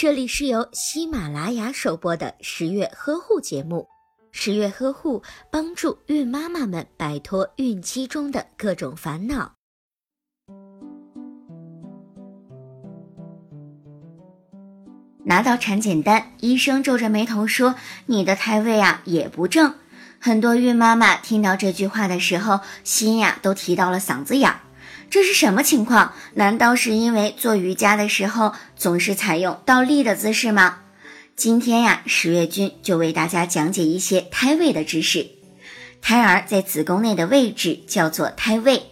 这里是由喜马拉雅首播的十月呵护节目。十月呵护帮助孕妈妈们摆脱孕期中的各种烦恼。拿到产检单，医生皱着眉头说：“你的胎位啊也不正。”很多孕妈妈听到这句话的时候，心呀都提到了嗓子眼儿。这是什么情况？难道是因为做瑜伽的时候总是采用倒立的姿势吗？今天呀，十月君就为大家讲解一些胎位的知识。胎儿在子宫内的位置叫做胎位，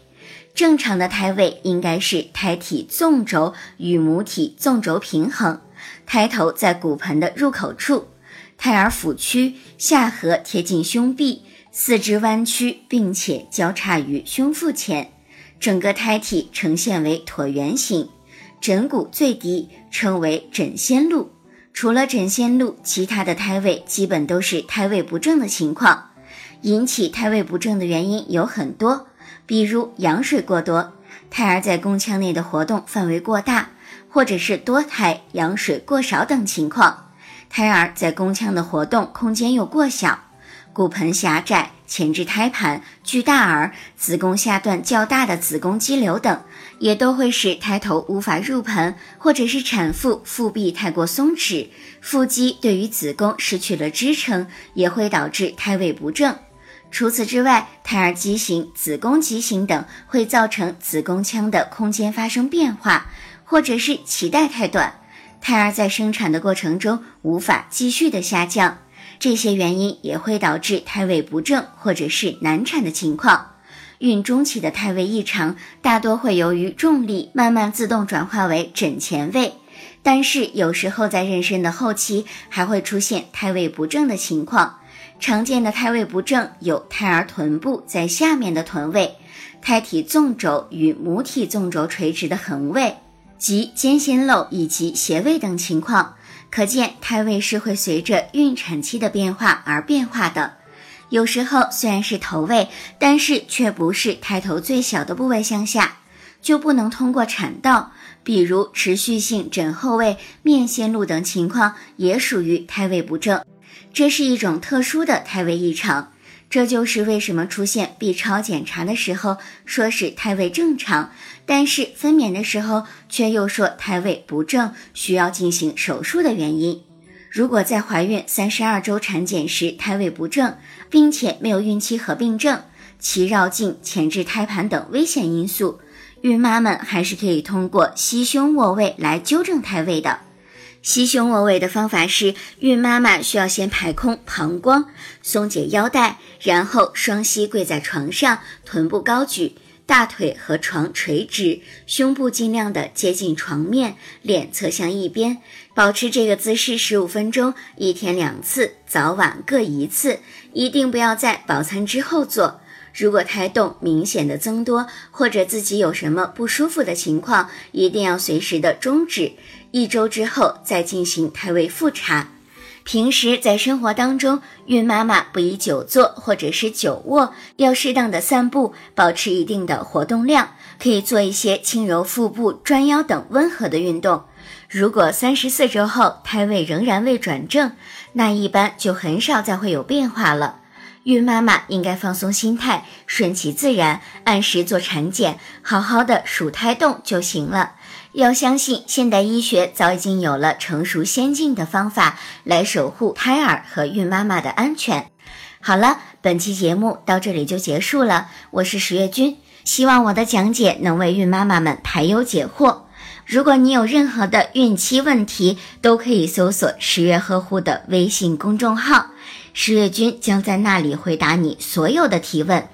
正常的胎位应该是胎体纵轴与母体纵轴平衡，胎头在骨盆的入口处，胎儿腹屈，下颌贴近胸壁，四肢弯曲，并且交叉于胸腹前。整个胎体呈现为椭圆形，枕骨最低，称为枕仙路。除了枕仙路，其他的胎位基本都是胎位不正的情况。引起胎位不正的原因有很多，比如羊水过多，胎儿在宫腔内的活动范围过大，或者是多胎羊水过少等情况。胎儿在宫腔的活动空间又过小。骨盆狭窄、前置胎盘、巨大儿、子宫下段较大的子宫肌瘤等，也都会使胎头无法入盆，或者是产妇腹壁太过松弛，腹肌对于子宫失去了支撑，也会导致胎位不正。除此之外，胎儿畸形、子宫畸形等会造成子宫腔的空间发生变化，或者是脐带太短，胎儿在生产的过程中无法继续的下降。这些原因也会导致胎位不正或者是难产的情况。孕中期的胎位异常大多会由于重力慢慢自动转化为枕前位，但是有时候在妊娠的后期还会出现胎位不正的情况。常见的胎位不正有胎儿臀部在下面的臀位、胎体纵轴与母体纵轴垂直的横位及间心漏以及斜位等情况。可见胎位是会随着孕产期的变化而变化的。有时候虽然是头位，但是却不是胎头最小的部位向下，就不能通过产道。比如持续性枕后位、面线路等情况，也属于胎位不正。这是一种特殊的胎位异常。这就是为什么出现 B 超检查的时候说是胎位正常，但是分娩的时候却又说胎位不正，需要进行手术的原因。如果在怀孕三十二周产检时胎位不正，并且没有孕期合并症、脐绕颈、前置胎盘等危险因素，孕妈们还是可以通过吸胸卧位来纠正胎位的。吸胸卧位的方法是，孕妈妈需要先排空膀胱，松解腰带，然后双膝跪在床上，臀部高举，大腿和床垂直，胸部尽量的接近床面，脸侧向一边，保持这个姿势十五分钟，一天两次，早晚各一次，一定不要在饱餐之后做。如果胎动明显的增多，或者自己有什么不舒服的情况，一定要随时的终止，一周之后再进行胎位复查。平时在生活当中，孕妈妈不宜久坐或者是久卧，要适当的散步，保持一定的活动量，可以做一些轻柔腹部、转腰等温和的运动。如果三十四周后胎位仍然未转正，那一般就很少再会有变化了。孕妈妈应该放松心态，顺其自然，按时做产检，好好的数胎动就行了。要相信现代医学早已经有了成熟先进的方法来守护胎儿和孕妈妈的安全。好了，本期节目到这里就结束了。我是十月君，希望我的讲解能为孕妈妈们排忧解惑。如果你有任何的孕期问题，都可以搜索十月呵护的微信公众号。十月君将在那里回答你所有的提问。